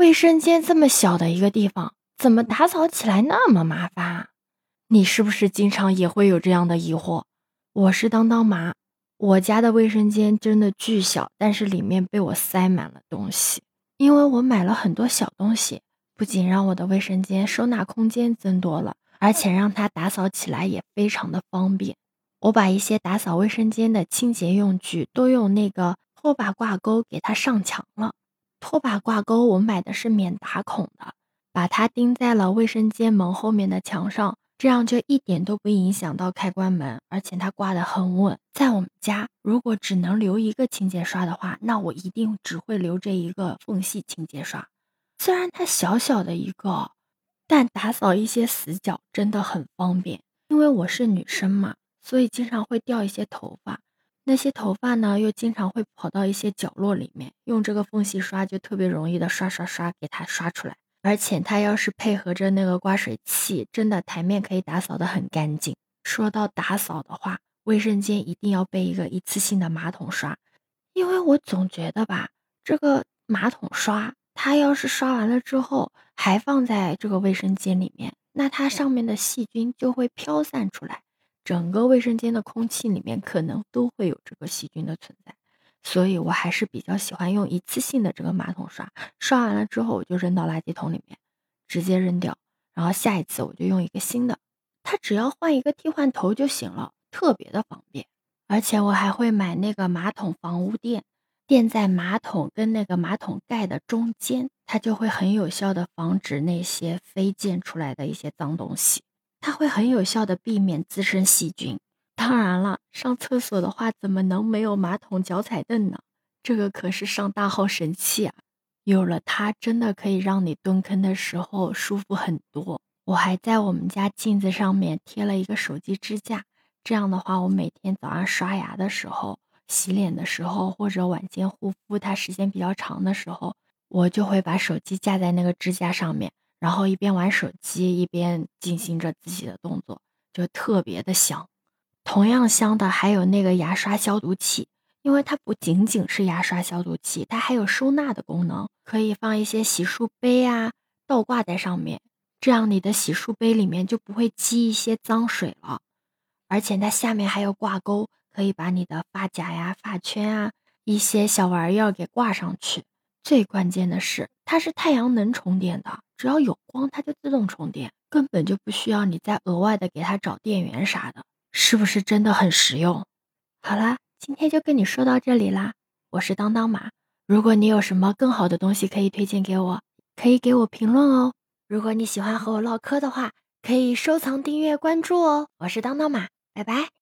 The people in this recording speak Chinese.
卫生间这么小的一个地方，怎么打扫起来那么麻烦？你是不是经常也会有这样的疑惑？我是当当妈，我家的卫生间真的巨小，但是里面被我塞满了东西，因为我买了很多小东西，不仅让我的卫生间收纳空间增多了，而且让它打扫起来也非常的方便。我把一些打扫卫生间的清洁用具都用那个拖把挂钩给它上墙了。拖把挂钩我买的是免打孔的，把它钉在了卫生间门后面的墙上，这样就一点都不影响到开关门，而且它挂得很稳。在我们家，如果只能留一个清洁刷的话，那我一定只会留这一个缝隙清洁刷。虽然它小小的一个，但打扫一些死角真的很方便，因为我是女生嘛。所以经常会掉一些头发，那些头发呢又经常会跑到一些角落里面，用这个缝隙刷就特别容易的刷刷刷给它刷出来。而且它要是配合着那个刮水器，真的台面可以打扫的很干净。说到打扫的话，卫生间一定要备一个一次性的马桶刷，因为我总觉得吧，这个马桶刷它要是刷完了之后还放在这个卫生间里面，那它上面的细菌就会飘散出来。整个卫生间的空气里面可能都会有这个细菌的存在，所以我还是比较喜欢用一次性的这个马桶刷，刷完了之后我就扔到垃圾桶里面，直接扔掉，然后下一次我就用一个新的，它只要换一个替换头就行了，特别的方便。而且我还会买那个马桶防污垫，垫在马桶跟那个马桶盖的中间，它就会很有效的防止那些飞溅出来的一些脏东西。它会很有效的避免滋生细菌。当然了，上厕所的话，怎么能没有马桶脚踩凳呢？这个可是上大号神器啊！有了它，真的可以让你蹲坑的时候舒服很多。我还在我们家镜子上面贴了一个手机支架，这样的话，我每天早上刷牙的时候、洗脸的时候，或者晚间护肤，它时间比较长的时候，我就会把手机架在那个支架上面。然后一边玩手机一边进行着自己的动作，就特别的香。同样香的还有那个牙刷消毒器，因为它不仅仅是牙刷消毒器，它还有收纳的功能，可以放一些洗漱杯啊，倒挂在上面，这样你的洗漱杯里面就不会积一些脏水了。而且它下面还有挂钩，可以把你的发夹呀、发圈啊一些小玩意儿给挂上去。最关键的是，它是太阳能充电的。只要有光，它就自动充电，根本就不需要你再额外的给它找电源啥的，是不是真的很实用？好啦，今天就跟你说到这里啦。我是当当马，如果你有什么更好的东西可以推荐给我，可以给我评论哦。如果你喜欢和我唠嗑的话，可以收藏、订阅、关注哦。我是当当马，拜拜。